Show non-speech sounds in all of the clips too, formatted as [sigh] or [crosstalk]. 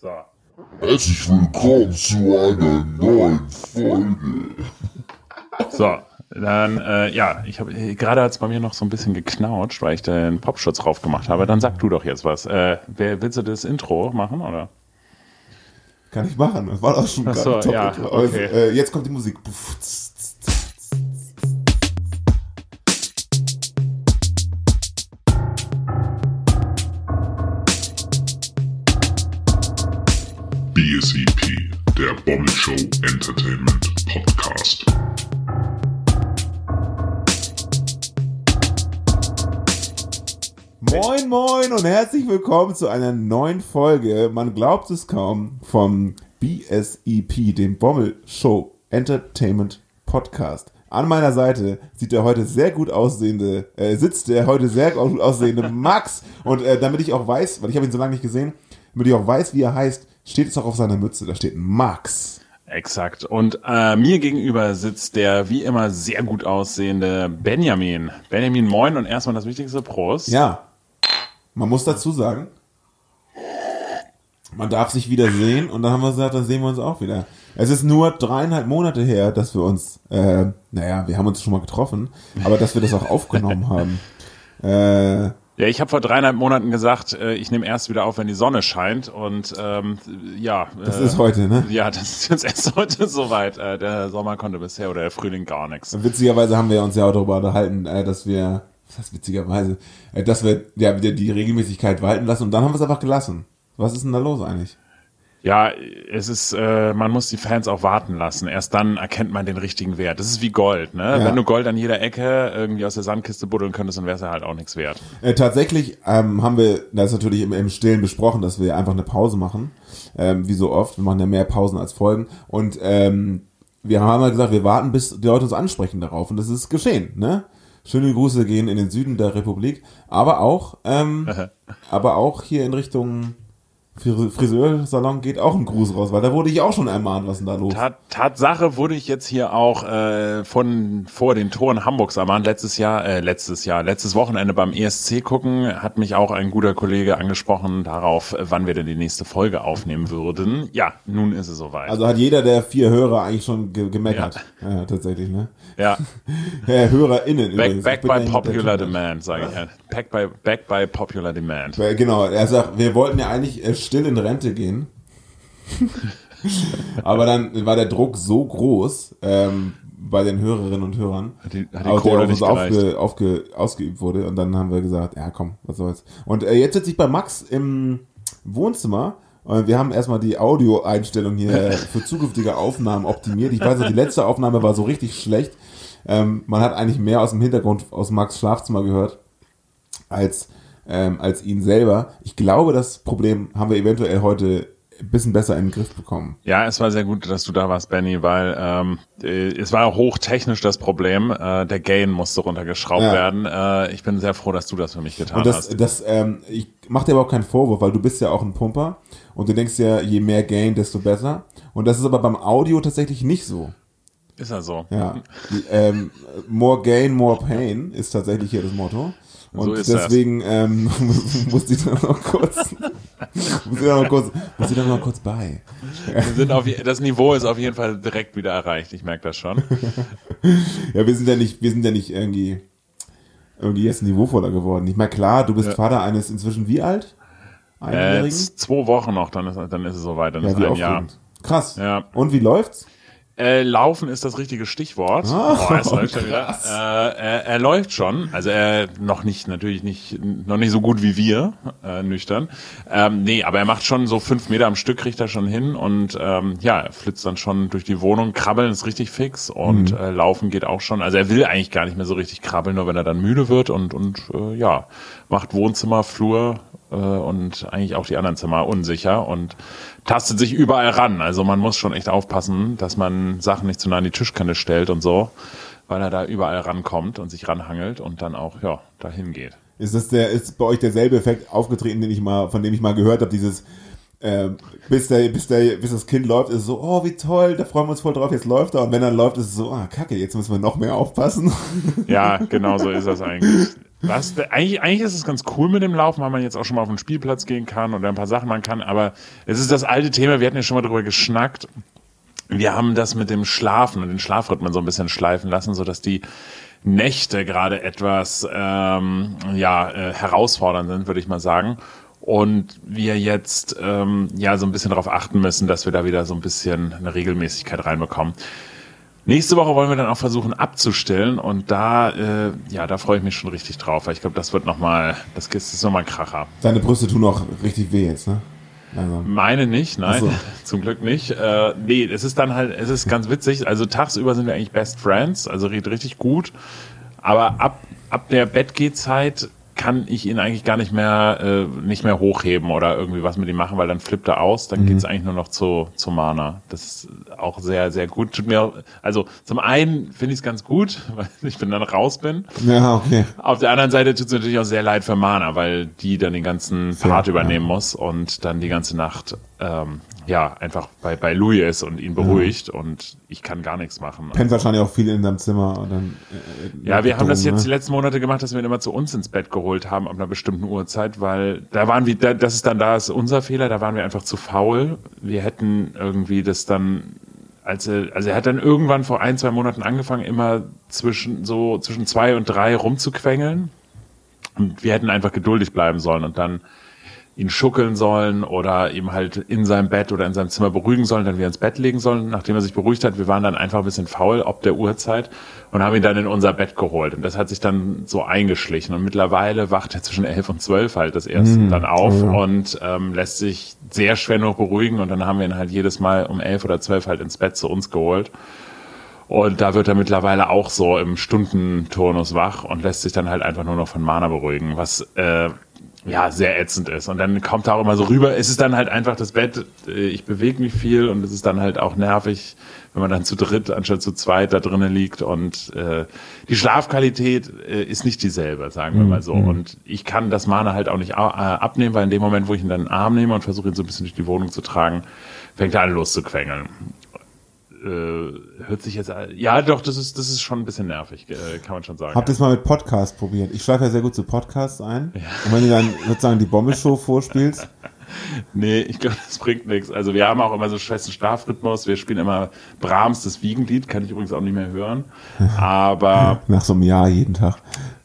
So. Herzlich willkommen zu einer neuen Folge. So, dann, äh, ja, ich habe gerade hat es bei mir noch so ein bisschen geknautscht, weil ich den Popschutz drauf gemacht habe. Dann sag du doch jetzt was. Äh, wer, willst du das Intro machen, oder? Kann ich machen. Das war doch schon Ach gerade so, top. ja, Also, okay. äh, jetzt kommt die Musik. Puff, Bommel Show Entertainment Podcast. Moin, moin und herzlich willkommen zu einer neuen Folge. Man glaubt es kaum vom BSEP, dem Bommel Show Entertainment Podcast. An meiner Seite sieht der heute sehr gut aussehende, äh, sitzt der heute sehr gut aussehende Max. Und äh, damit ich auch weiß, weil ich habe ihn so lange nicht gesehen, damit ich auch weiß, wie er heißt, steht es auch auf seiner Mütze. Da steht Max. Exakt. Und äh, mir gegenüber sitzt der wie immer sehr gut aussehende Benjamin. Benjamin, moin und erstmal das Wichtigste, Prost. Ja, man muss dazu sagen, man darf sich wieder sehen und dann haben wir gesagt, dann sehen wir uns auch wieder. Es ist nur dreieinhalb Monate her, dass wir uns, äh, naja, wir haben uns schon mal getroffen, aber dass wir das auch aufgenommen haben. Äh, Ja, ich habe vor dreieinhalb Monaten gesagt, äh, ich nehme erst wieder auf, wenn die Sonne scheint. Und ähm, ja, das äh, ist heute, ne? ja, [laughs] das ist jetzt erst heute soweit. Äh, der Sommer konnte bisher oder der Frühling gar nichts. Witzigerweise haben wir uns ja auch darüber unterhalten, äh, dass wir, was heißt witzigerweise, äh, dass wir ja wieder die Regelmäßigkeit walten lassen und dann haben wir es einfach gelassen. Was ist denn da los eigentlich? Ja, es ist, äh, man muss die Fans auch warten lassen. Erst dann erkennt man den richtigen Wert. Das ist wie Gold, ne? Ja. Wenn du Gold an jeder Ecke irgendwie aus der Sandkiste buddeln könntest, dann wäre es ja halt auch nichts wert. Äh, tatsächlich ähm, haben wir das natürlich im, im Stillen besprochen, dass wir einfach eine Pause machen, ähm, wie so oft. Wir machen ja mehr Pausen als Folgen. Und ähm, wir haben mal gesagt, wir warten, bis die Leute uns ansprechen darauf. Und das ist geschehen. Ne? Schöne Grüße gehen in den Süden der Republik, aber auch, ähm, [laughs] aber auch hier in Richtung Friseursalon geht auch ein Gruß raus, weil da wurde ich auch schon ermahnt, was denn da los? Tat, Tatsache wurde ich jetzt hier auch äh, von vor den Toren Hamburgs ermahnt. Letztes Jahr, äh, letztes Jahr, letztes Wochenende beim ESC gucken, hat mich auch ein guter Kollege angesprochen darauf, wann wir denn die nächste Folge aufnehmen würden. Ja, nun ist es soweit. Also hat jeder der vier Hörer eigentlich schon ge gemeckert. Ja. tatsächlich, ne? ja, [laughs] Ja, HörerInnen back, übrigens. back by ja popular demand, sage ich. ja. Back by, back by popular demand. Genau, er sagt, wir wollten ja eigentlich äh, still in Rente gehen. Aber dann war der Druck so groß ähm, bei den Hörerinnen und Hörern, Hat die- hat die auf der auf uns aufge, aufge, ausgeübt wurde. Und dann haben wir gesagt, ja komm, was soll's. Und äh, jetzt sitze ich bei Max im Wohnzimmer. Und wir haben erstmal die Audioeinstellung hier [laughs] für zukünftige Aufnahmen optimiert. Ich weiß noch, die letzte Aufnahme war so richtig schlecht. Ähm, man hat eigentlich mehr aus dem Hintergrund aus Max Schlafzimmer gehört als, ähm, als ihn selber. Ich glaube, das Problem haben wir eventuell heute ein bisschen besser in den Griff bekommen. Ja, es war sehr gut, dass du da warst, Benny, weil ähm, äh, es war hochtechnisch das Problem. Äh, der Gain musste runtergeschraubt Ja. werden. Äh, ich bin sehr froh, dass du das für mich getan Und das, hast. das ähm, ich mache dir überhaupt keinen Vorwurf, weil du bist ja auch ein Pumper und du denkst ja, je mehr Gain, desto besser. Und das ist aber beim Audio tatsächlich nicht so. Ist ja so. Ja. Ähm, more Gain, more Pain ist tatsächlich hier das Motto. Und So deswegen ähm, [laughs] musste ich da noch kurz, [laughs] muss ich da noch kurz, muss ich da noch kurz bei. Wir sind auf, das Niveau ist auf jeden Fall direkt wieder erreicht. Ich merke das schon. [laughs] Ja, wir sind ja nicht, wir sind ja nicht irgendwie, irgendwie jetzt niveauvoller geworden. Ich meine, klar, du bist Ja. Vater eines inzwischen wie alt? Äh, Einjährigen? z- zwei Wochen noch, dann ist, dann ist es soweit. Dann ja, ist ein Jahr. Krass. Ja. Und wie läuft's? Äh, laufen ist das richtige Stichwort. Ah, oh, es läuft schon wieder. Äh, er, er läuft schon. Also er noch nicht, natürlich nicht, noch nicht so gut wie wir, äh, nüchtern. Ähm, nee, aber er macht schon so fünf Meter am Stück, kriegt er schon hin und ähm, ja, er flitzt dann schon durch die Wohnung. Krabbeln ist richtig fix und Mhm. äh, Laufen geht auch schon. Also er will eigentlich gar nicht mehr so richtig krabbeln, nur wenn er dann müde wird und und äh, ja, macht Wohnzimmer, Flur äh, und eigentlich auch die anderen Zimmer unsicher und tastet sich überall ran. Also man muss schon echt aufpassen, dass man Sachen nicht zu nah an die Tischkante stellt und so, weil er da überall rankommt und sich ranhangelt und dann auch ja dahin geht. Ist das der, ist bei euch derselbe Effekt aufgetreten, den ich mal, von dem ich mal gehört habe, dieses, ähm, bis der, bis der, bis das Kind läuft, ist es so, oh, wie toll, da freuen wir uns voll drauf, jetzt läuft er. Und wenn er läuft, ist es so, ah, kacke, jetzt müssen wir noch mehr aufpassen. Ja, genau so ist das eigentlich. Was, eigentlich, eigentlich ist es ganz cool mit dem Laufen, weil man jetzt auch schon mal auf den Spielplatz gehen kann oder ein paar Sachen machen kann. Aber es ist das alte Thema, wir hatten ja schon mal drüber geschnackt. Wir haben das mit dem Schlafen und den Schlafrhythmen so ein bisschen schleifen lassen, so dass die Nächte gerade etwas ähm, ja, äh, herausfordernd sind, würde ich mal sagen. Und wir jetzt ähm, ja so ein bisschen darauf achten müssen, dass wir da wieder so ein bisschen eine Regelmäßigkeit reinbekommen. Nächste Woche wollen wir dann auch versuchen abzustellen und da, äh, ja, da freue ich mich schon richtig drauf, weil ich glaube, das wird nochmal, das ist nochmal ein Kracher. Deine Brüste tun auch richtig weh jetzt, ne? Also. Meine nicht, nein, so. [laughs] zum Glück nicht. Äh, nee, es ist dann halt, es ist ganz witzig. Also tagsüber sind wir eigentlich Best Friends, also redet richtig gut. Aber ab, ab der Bettgehzeit kann ich ihn eigentlich gar nicht mehr äh, nicht mehr hochheben oder irgendwie was mit ihm machen, weil dann flippt er aus, dann mhm. geht's eigentlich nur noch zu, zu Mana. Das ist auch sehr, sehr gut. Tut mir, also zum einen finde ich es ganz gut, [laughs] weil ich bin dann raus bin. Ja, okay. Auf der anderen Seite tut es natürlich auch sehr leid für Mana, weil die dann den ganzen Part ja, übernehmen ja. muss und dann die ganze Nacht ähm, ja, einfach bei, bei Louis ist und ihn beruhigt ja. und ich kann gar nichts machen. Pennt wahrscheinlich auch viel in seinem Zimmer. Und dann, äh, ja, wir haben das jetzt ne? die letzten Monate gemacht, dass wir ihn immer zu uns ins Bett geholt haben ab einer bestimmten Uhrzeit, weil da waren wir, das ist dann da ist unser Fehler, da waren wir einfach zu faul. Wir hätten irgendwie das dann als er, also er hat dann irgendwann vor ein, zwei Monaten angefangen, immer zwischen so zwischen zwei und drei rumzuquengeln. Und wir hätten einfach geduldig bleiben sollen und dann ihn schuckeln sollen oder ihm halt in seinem Bett oder in seinem Zimmer beruhigen sollen, dann wieder ins Bett legen sollen, nachdem er sich beruhigt hat. Wir waren dann einfach ein bisschen faul ob der Uhrzeit und haben ihn dann in unser Bett geholt. Und das hat sich dann so eingeschlichen. Und mittlerweile wacht er zwischen elf und zwölf halt das erste mhm. dann auf ja. und ähm, lässt sich sehr schwer noch beruhigen. Und dann haben wir ihn halt jedes Mal um elf oder zwölf halt ins Bett zu uns geholt. Und da wird er mittlerweile auch so im Stundenturnus wach und lässt sich dann halt einfach nur noch von Mana beruhigen, was äh, ja, sehr ätzend ist. Und dann kommt da auch immer so rüber, es ist dann halt einfach das Bett, äh, ich bewege mich viel und es ist dann halt auch nervig, wenn man dann zu dritt anstatt zu zweit da drinnen liegt und äh, die Schlafqualität äh, ist nicht dieselbe, sagen wir mal so. Mhm. Und ich kann das Mana halt auch nicht abnehmen, weil in dem Moment, wo ich ihn dann in den Arm nehme und versuche ihn so ein bisschen durch die Wohnung zu tragen, fängt er an loszuquengeln äh, hört sich jetzt, ja doch, das ist, das ist schon ein bisschen nervig, äh, kann man schon sagen. Habt ihr es mal mit Podcast probiert? Ich schlafe ja sehr gut zu Podcasts ein. Ja. Und wenn du dann sozusagen die Bommelshow vorspielst. [laughs] Nee, ich glaube, das bringt nichts. Also wir haben auch immer so festen Schlafrhythmus. Wir spielen immer Brahms, das Wiegenlied, kann ich übrigens auch nicht mehr hören. [laughs] Aber. Nach so einem Jahr jeden Tag.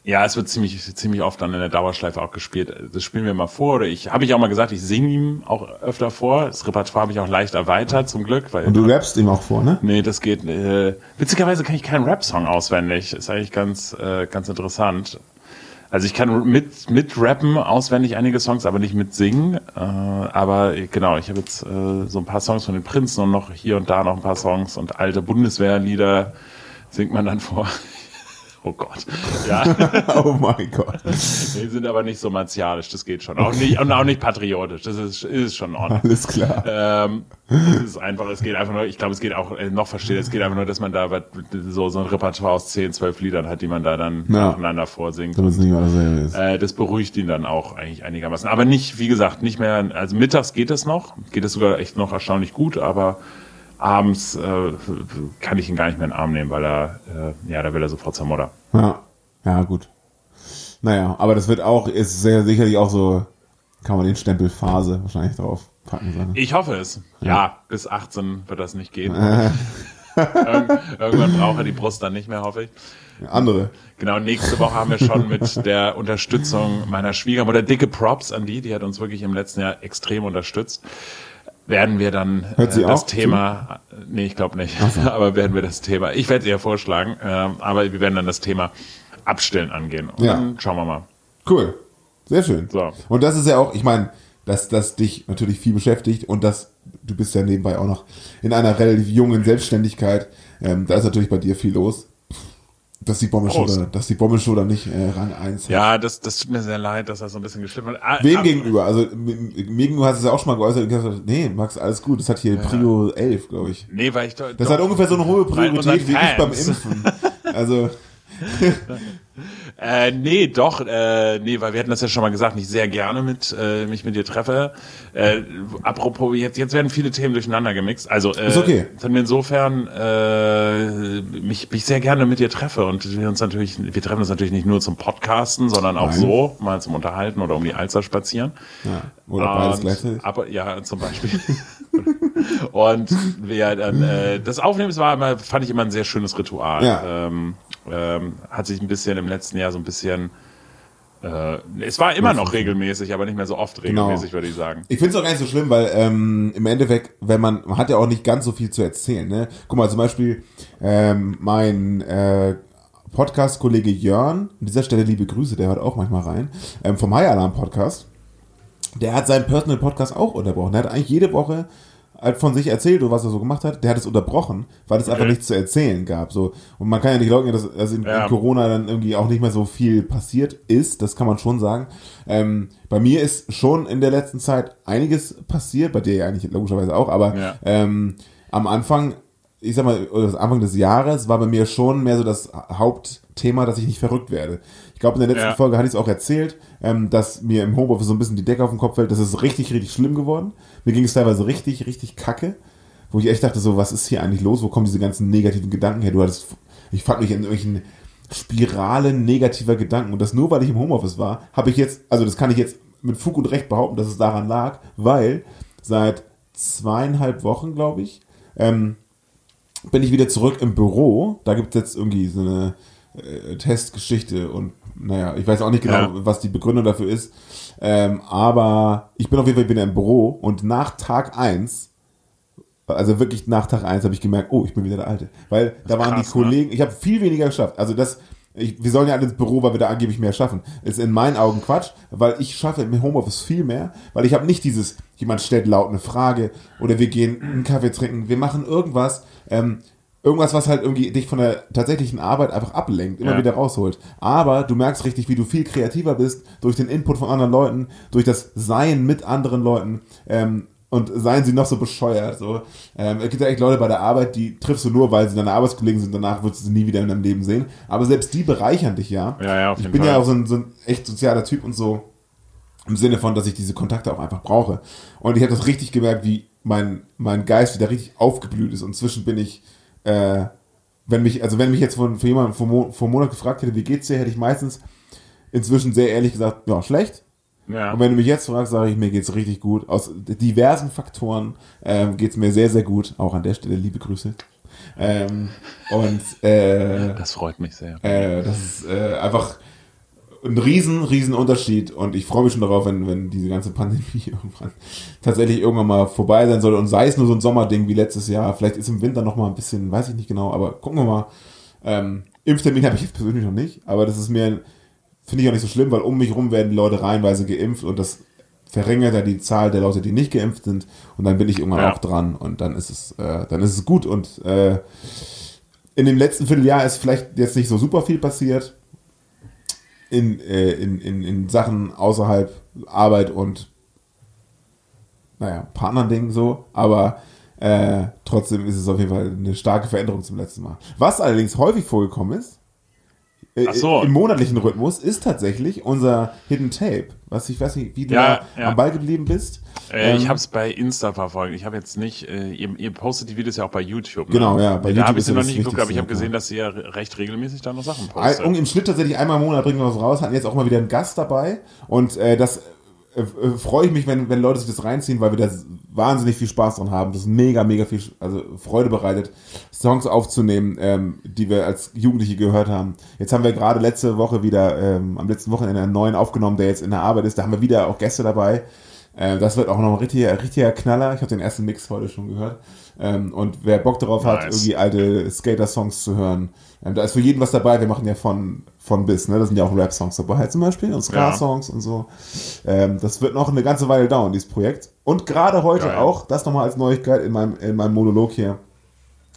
Ja, es wird ziemlich, ziemlich oft dann in der Dauerschleife auch gespielt. Das spielen wir mal vor. Oder ich habe ich auch mal gesagt, ich singe ihm auch öfter vor. Das Repertoire habe ich auch leicht erweitert, zum Glück. Weil, Und du rappst ihm auch vor, ne? Nee, das geht. Äh, witzigerweise kann ich keinen Rap-Song auswendig. Ist eigentlich ganz, äh, ganz interessant. Also ich kann mit, mit rappen auswendig einige Songs, aber nicht mit singen. Äh, aber genau, ich habe jetzt äh, so ein paar Songs von den Prinzen und noch hier und da noch ein paar Songs und alte Bundeswehrlieder singt man dann vor. Oh Gott. [laughs] Ja. oh mein Gott. Die sind aber nicht so martialisch, das geht schon. Auch nicht, und auch nicht patriotisch, das ist, ist schon ordentlich. Alles klar. Ähm, es ist einfach, es geht einfach nur, ich glaube, es geht auch, äh, noch versteht, es geht einfach nur, dass man da so, so ein Repertoire aus 10, 12 Liedern hat, die man da dann ja. nacheinander vorsingt. Damit es nicht mal ist. Äh, das beruhigt ihn dann auch eigentlich einigermaßen. Aber nicht, wie gesagt, nicht mehr, also mittags geht es noch, geht es sogar echt noch erstaunlich gut, aber abends äh, kann ich ihn gar nicht mehr in den Arm nehmen, weil er, äh, ja, da will er sofort zur Mutter. Ja, ja, gut. Naja, aber das wird auch, ist sehr sicherlich auch so, kann man den Stempel Phase wahrscheinlich drauf packen. Sein. Ich hoffe es. Ja. ja, bis 18 wird das nicht gehen. [laughs] Irgendwann braucht er die Brust dann nicht mehr, hoffe ich. Andere. Genau, nächste Woche haben wir schon mit der Unterstützung meiner Schwiegermutter dicke Props an die, die hat uns wirklich im letzten Jahr extrem unterstützt werden wir dann äh, das Thema, zu? nee, ich glaube nicht, so. [laughs] aber werden wir das Thema, ich werde es eher vorschlagen, äh, aber wir werden dann das Thema Abstellen angehen. Und ja. dann schauen wir mal. Cool. Sehr schön. So. Und das ist ja auch, ich meine, dass das dich natürlich viel beschäftigt und dass du bist ja nebenbei auch noch in einer relativ jungen Selbstständigkeit. Ähm, da ist natürlich bei dir viel los. Dass die Bommelschuder, dass die Bommelschuder nicht äh, Rang 1 hat. Ja, das, das tut mir sehr leid, dass das so ein bisschen geschliffen hat. Ah, Wem ah, gegenüber? Also mir gegenüber hast du es ja auch schon mal geäußert und gesagt, nee, Max, alles gut. Das hat hier ja. Prio 11, glaube ich. Nee, weil ich doch, Das doch, hat ungefähr so eine hohe Priorität wie ich beim Impfen. [laughs] Also [laughs] Äh, nee, doch, äh, nee, weil wir hatten das ja schon mal gesagt, nicht sehr gerne mit äh, mich mit dir treffe. Äh, apropos, jetzt, jetzt werden viele Themen durcheinander gemixt. Also äh, Ist okay. insofern äh, mich, mich sehr gerne mit dir treffe und wir uns natürlich, wir treffen uns natürlich nicht nur zum Podcasten, sondern auch Nein. so, mal zum Unterhalten oder um die Alster spazieren. Ja. Oder beides gleichzeitig. Aber ja, zum Beispiel. [laughs] und wir dann äh, das Aufnehmen war immer, fand ich immer ein sehr schönes Ritual. Ja. Ähm, ähm, hat sich ein bisschen im letzten Jahr so ein bisschen äh, es war immer noch regelmäßig, aber nicht mehr so oft Genau. regelmäßig, würde ich sagen. Ich finde es auch gar nicht so schlimm, weil ähm, im Endeffekt, wenn man, man hat ja auch nicht ganz so viel zu erzählen. Ne? Guck mal, zum Beispiel ähm, mein äh, Podcast-Kollege Jörn, an dieser Stelle liebe Grüße, der hört auch manchmal rein, ähm, vom High Alarm Podcast, der hat seinen Personal Podcast auch unterbrochen. Der hat eigentlich jede Woche halt von sich erzählt oder was er so gemacht hat. Der hat es unterbrochen, weil es einfach Okay. nichts zu erzählen gab. So und man kann ja nicht leugnen, dass, dass in, Ja. in Corona dann irgendwie auch nicht mehr so viel passiert ist. Das kann man schon sagen. Ähm, bei mir ist schon in der letzten Zeit einiges passiert. Bei dir ja eigentlich logischerweise auch, aber Ja. ähm, am Anfang, ich sag mal, Anfang des Jahres war bei mir schon mehr so das Hauptthema, dass ich nicht verrückt werde. Ich glaube, in der letzten Ja. Folge hatte ich es auch erzählt, ähm, dass mir im Homeoffice so ein bisschen die Decke auf den Kopf fällt. Das ist richtig, richtig schlimm geworden. Mir ging es teilweise richtig, richtig kacke, wo ich echt dachte, so, was ist hier eigentlich los? Wo kommen diese ganzen negativen Gedanken her? Du hattest, ich fand mich in irgendwelchen Spiralen negativer Gedanken. Und das nur, weil ich im Homeoffice war, habe ich jetzt, also das kann ich jetzt mit Fug und Recht behaupten, dass es daran lag, weil seit zweieinhalb Wochen, glaube ich, ähm, bin ich wieder zurück im Büro. Da gibt es jetzt irgendwie so eine äh, Testgeschichte und naja, ich weiß auch nicht genau, Ja. was die Begründung dafür ist. Ähm, aber ich bin auf jeden Fall wieder im Büro und nach Tag eins, also wirklich nach Tag eins, habe ich gemerkt, oh, ich bin wieder der Alte. Weil da waren krass, die Kollegen, ich habe viel weniger geschafft. Also das, ich, wir sollen ja alle ins Büro, weil wir da angeblich mehr schaffen. Ist in meinen Augen Quatsch, weil ich schaffe im Homeoffice viel mehr, weil ich habe nicht dieses, jemand stellt laut eine Frage oder wir gehen einen Kaffee trinken, wir machen irgendwas, ähm, irgendwas, was halt irgendwie dich von der tatsächlichen Arbeit einfach ablenkt, immer Ja. wieder rausholt. Aber du merkst richtig, wie du viel kreativer bist durch den Input von anderen Leuten, durch das Sein mit anderen Leuten. Ähm, und seien sie noch so bescheuert. So. Ähm, es gibt ja echt Leute bei der Arbeit, die triffst du nur, weil sie deine Arbeitskollegen sind, danach würdest du sie nie wieder in deinem Leben sehen. Aber selbst die bereichern dich ja. Ja, ja, auf ich jeden bin Fall. ja auch so ein, so ein echt sozialer Typ und so. Im Sinne von, dass ich diese Kontakte auch einfach brauche. Und ich habe das richtig gemerkt, wie mein, mein Geist wieder richtig aufgeblüht ist. Und inzwischen bin ich, äh, wenn mich, also wenn mich jetzt von, von jemandem vor, Mo vor einem Monat gefragt hätte, wie geht's dir, hätte ich meistens inzwischen sehr ehrlich gesagt, ja, schlecht. Ja. Und wenn du mich jetzt fragst, sage ich, mir geht's richtig gut. Aus diversen Faktoren ähm, geht's mir sehr, sehr gut. Auch an der Stelle liebe Grüße. Ähm, und äh, Das freut mich sehr. äh, das ist äh, einfach ein riesen, riesen Unterschied und ich freue mich schon darauf, wenn, wenn diese ganze Pandemie [laughs] irgendwann tatsächlich irgendwann mal vorbei sein soll und sei es nur so ein Sommerding wie letztes Jahr. Vielleicht ist im Winter noch mal ein bisschen, weiß ich nicht genau, aber gucken wir mal. Ähm, Impftermin habe ich jetzt persönlich noch nicht, aber das ist mir, finde ich auch nicht so schlimm, weil um mich rum werden Leute reihenweise geimpft und das verringert ja die Zahl der Leute, die nicht geimpft sind und dann bin ich irgendwann Ja. auch dran und dann ist es, äh, dann ist es gut und äh, in dem letzten Vierteljahr ist vielleicht jetzt nicht so super viel passiert in, äh, in, in, in Sachen außerhalb Arbeit und naja, Dingen so, aber äh, trotzdem ist es auf jeden Fall eine starke Veränderung zum letzten Mal. Was allerdings häufig vorgekommen ist, so. im monatlichen Rhythmus, ist tatsächlich unser Hidden Tape. Was ich weiß nicht, wie du Ja, da ja. am Ball geblieben bist. Äh, ich Ähm, habe es bei Insta verfolgt. Ich habe jetzt nicht, äh, ihr, ihr postet die Videos ja auch bei YouTube. Ne? Genau, ja, bei da habe ich sie noch nicht geguckt, aber ich habe gesehen, dass sie ja recht regelmäßig da noch Sachen postet. Im Schnitt tatsächlich einmal im Monat bringen wir was raus, hatten jetzt auch mal wieder einen Gast dabei und äh, das äh, äh, freue ich mich, wenn, wenn Leute sich das reinziehen, weil wir da wahnsinnig viel Spaß dran haben. Das ist mega, mega viel also Freude bereitet, Songs aufzunehmen, ähm, die wir als Jugendliche gehört haben. Jetzt haben wir gerade letzte Woche wieder, ähm, am letzten Wochenende einen neuen aufgenommen, der jetzt in der Arbeit ist. Da haben wir wieder auch Gäste dabei. Äh, das wird auch noch ein richtiger, richtiger Knaller. Ich habe den ersten Mix heute schon gehört. Ähm, und wer Bock darauf hat, Nice. irgendwie alte Skater-Songs zu hören, ähm, da ist für jeden was dabei. Wir machen ja von, von bis, ne? Da sind ja auch Rap-Songs dabei zum Beispiel und Ska-Songs und so. Ähm, das wird noch eine ganze Weile dauern, dieses Projekt. Und gerade heute Geil. auch, das nochmal als Neuigkeit in meinem, in meinem Monolog hier.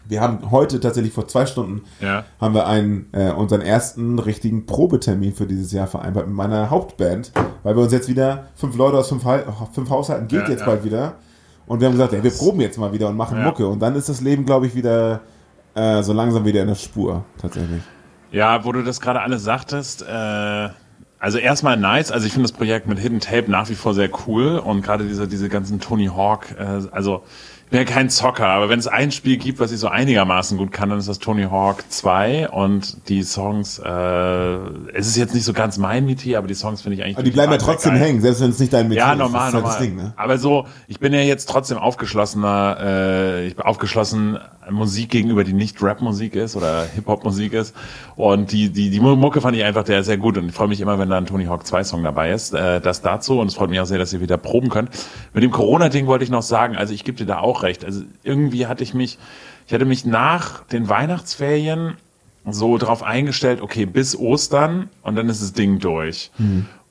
Wir haben heute tatsächlich vor zwei Stunden Ja. haben wir einen, äh, unseren ersten richtigen Probetermin für dieses Jahr vereinbart mit meiner Hauptband, weil wir uns jetzt wieder fünf Leute aus fünf, fünf Haushalten geht Ja, jetzt ja. bald wieder. Und wir haben gesagt, ey, wir proben jetzt mal wieder und machen Ja. Mucke. Und dann ist das Leben, glaube ich, wieder äh, so langsam wieder in der Spur, tatsächlich. Ja, wo du das gerade alles sagtest, äh, also erstmal nice, also ich finde das Projekt mit Hidden Tape nach wie vor sehr cool und gerade diese, diese ganzen Tony Hawk, äh, also bin ja kein Zocker, aber wenn es ein Spiel gibt, was ich so einigermaßen gut kann, dann ist das Tony Hawk 2 und die Songs, äh, es ist jetzt nicht so ganz mein Metier, aber die Songs finde ich eigentlich Aber die bleiben ja trotzdem geil. hängen, selbst wenn es nicht dein Metier Ja, ist. normal, das ist halt normal. das Ding, ne? Aber so, ich bin ja jetzt trotzdem aufgeschlossener, äh, ich bin aufgeschlossen Musik gegenüber, die nicht Rap-Musik ist oder Hip-Hop-Musik ist. Und die, die, die Mucke fand ich einfach der sehr gut. Und ich freue mich immer, wenn da ein Tony Hawk 2 Song dabei ist. Äh, das dazu. Und es freut mich auch sehr, dass ihr wieder proben könnt. Mit dem Corona-Ding wollte ich noch sagen, also ich gebe dir da auch recht. Also irgendwie hatte ich mich, ich hatte mich nach den Weihnachtsferien so drauf eingestellt, okay, bis Ostern und dann ist das Ding durch.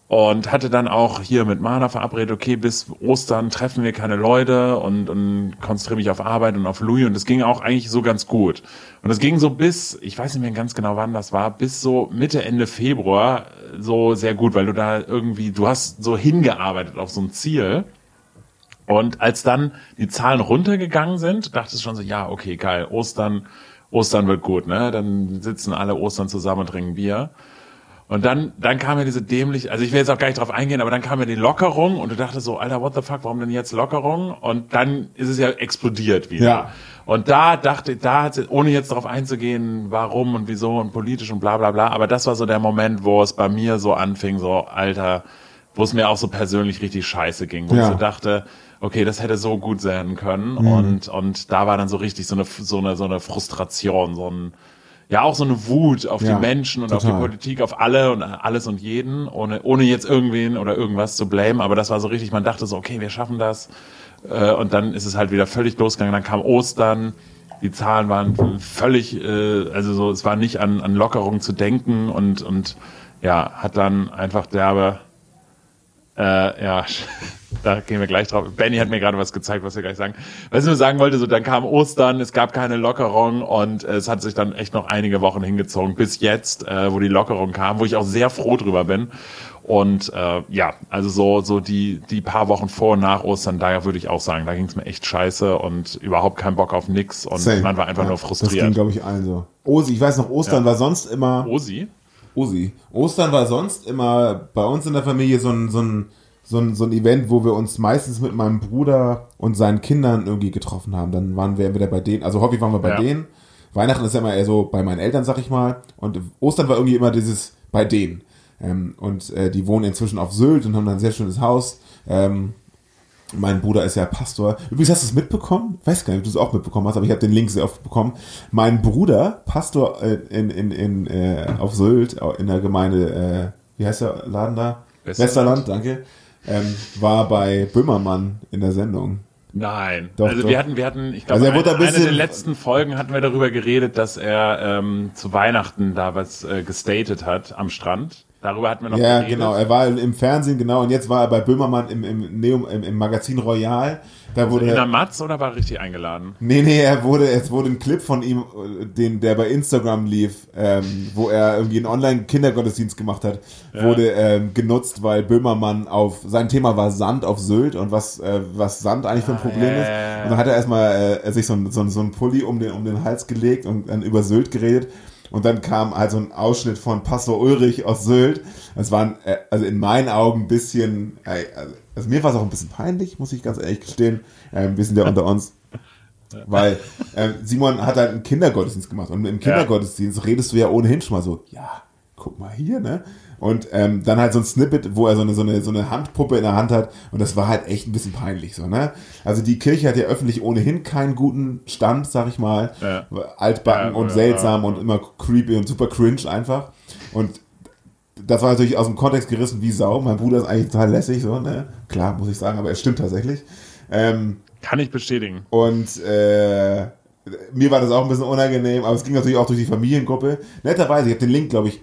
Und hatte dann auch hier mit Mana verabredet, okay, bis Ostern treffen wir keine Leute und, und konzentriere mich auf Arbeit und auf Louis und das ging auch eigentlich so ganz gut. Und das ging so bis, ich weiß nicht mehr ganz genau wann das war, bis so Mitte, Ende Februar so sehr gut, weil du da irgendwie, du hast so hingearbeitet auf so ein Ziel. Und als dann die Zahlen runtergegangen sind, dachte ich schon so, ja, okay, geil, Ostern, Ostern wird gut, ne? Dann sitzen alle Ostern zusammen und trinken Bier. Und dann, dann kam ja diese dämlich, also ich will jetzt auch gar nicht drauf eingehen, aber dann kam ja die Lockerung und du dachtest so, Alter, what the fuck, warum denn jetzt Lockerung? Und dann ist es ja explodiert wieder. Ja. Und da dachte, da hat sie, ohne jetzt darauf einzugehen, warum und wieso und politisch und bla bla bla, aber das war so der Moment, wo es bei mir so anfing, so, Alter, wo es mir auch so persönlich richtig scheiße ging, wo Ja. ich so dachte, okay, das hätte so gut sein können. Mhm. Und, und da war dann so richtig so eine, so eine, so eine Frustration, so ein, ja, auch so eine Wut auf Ja, die Menschen und auf total. die Politik, auf alle und alles und jeden, ohne, ohne jetzt irgendwen oder irgendwas zu blamen. Aber das war so richtig, man dachte so, okay, wir schaffen das. Äh, Und dann ist es halt wieder völlig losgegangen. Dann kam Ostern. Die Zahlen waren völlig, äh, also so, es war nicht an, an Lockerung zu denken und, und ja, hat dann einfach derbe, äh, ja, [laughs] da gehen wir gleich drauf. Benny hat mir gerade was gezeigt, was wir gleich sagen. Was ich nur sagen wollte, so dann kam Ostern, es gab keine Lockerung und es hat sich dann echt noch einige Wochen hingezogen bis jetzt, äh, wo die Lockerung kam, wo ich auch sehr froh drüber bin. Und äh, ja, also so so die die paar Wochen vor und nach Ostern, da würde ich auch sagen, da ging es mir echt scheiße und überhaupt keinen Bock auf nix und Same. man war einfach Ja, nur Das ging, frustriert. glaube ich, allen so. Osi, ich weiß noch, Ostern war sonst immer. Osi? Osi. Ostern war sonst immer bei uns in der Familie so ein, so ein, so ein, so ein Event, wo wir uns meistens mit meinem Bruder und seinen Kindern irgendwie getroffen haben. Dann waren wir entweder bei denen, also häufig waren wir bei Ja. denen. Weihnachten ist ja immer eher so bei meinen Eltern, sag ich mal. Und Ostern war irgendwie immer dieses bei denen. Ähm, und äh, die wohnen inzwischen auf Sylt und haben dann ein sehr schönes Haus. Ähm, mein Bruder ist ja Pastor. Übrigens hast du es mitbekommen? Weiß gar nicht, ob du es auch mitbekommen hast, aber ich habe den Link sehr oft bekommen. Mein Bruder, Pastor äh, in, in, in, äh, auf Sylt, in der Gemeinde, äh, wie heißt der Laden da? Westerland. Westerland, danke. Ähm, war bei Böhmermann in der Sendung. Nein. Doch, also doch. wir hatten, wir hatten, ich glaube, Also ein eine der letzten Folgen hatten wir darüber geredet, dass er ähm, zu Weihnachten da was äh, gestatet hat am Strand. Darüber hatten wir noch Ja, geredet. genau. Er war im Fernsehen, genau. Und jetzt war er bei Böhmermann im, im, Neum, im, im Magazin Royal. Da wurde In der Matz oder war er richtig eingeladen? Nee, nee, er wurde, es wurde ein Clip von ihm, äh, den, der bei Instagram lief, ähm, wo er irgendwie einen Online-Kindergottesdienst gemacht hat, wurde ähm, genutzt, weil Böhmermann auf, sein Thema war Sand auf Sylt und was, äh, was Sand eigentlich für ein Problem ja, ist. ja, ja. Und dann hat er erstmal äh, sich so, ein, so, so ein Pulli um den, um den Hals gelegt und dann über Sylt geredet. Und dann kam halt so ein Ausschnitt von Pastor Ulrich aus Sylt. Es waren, äh, also in meinen Augen ein bisschen, äh, also mir war es auch ein bisschen peinlich, muss ich ganz ehrlich gestehen. Ähm, wir sind ja unter uns. [laughs] Weil ähm, Simon hat halt einen Kindergottesdienst gemacht und im Kindergottesdienst redest du ja ohnehin schon mal so, ja, guck mal hier, ne? Und ähm, dann halt so ein Snippet, wo er so eine, so, eine, so eine Handpuppe in der Hand hat und das war halt echt ein bisschen peinlich so, ne? Also die Kirche hat ja öffentlich ohnehin keinen guten Stand, sag ich mal. Ja. Altbacken Ja, und ja, seltsam und immer creepy und super cringe einfach. Und das war natürlich aus dem Kontext gerissen wie Sau. Mein Bruder ist eigentlich total lässig, so, ne? Klar, muss ich sagen, aber es stimmt tatsächlich. Ähm, Kann ich bestätigen. und äh, mir war das auch ein bisschen unangenehm, aber es ging natürlich auch durch die Familiengruppe. Netterweise, ich habe den Link, glaube ich,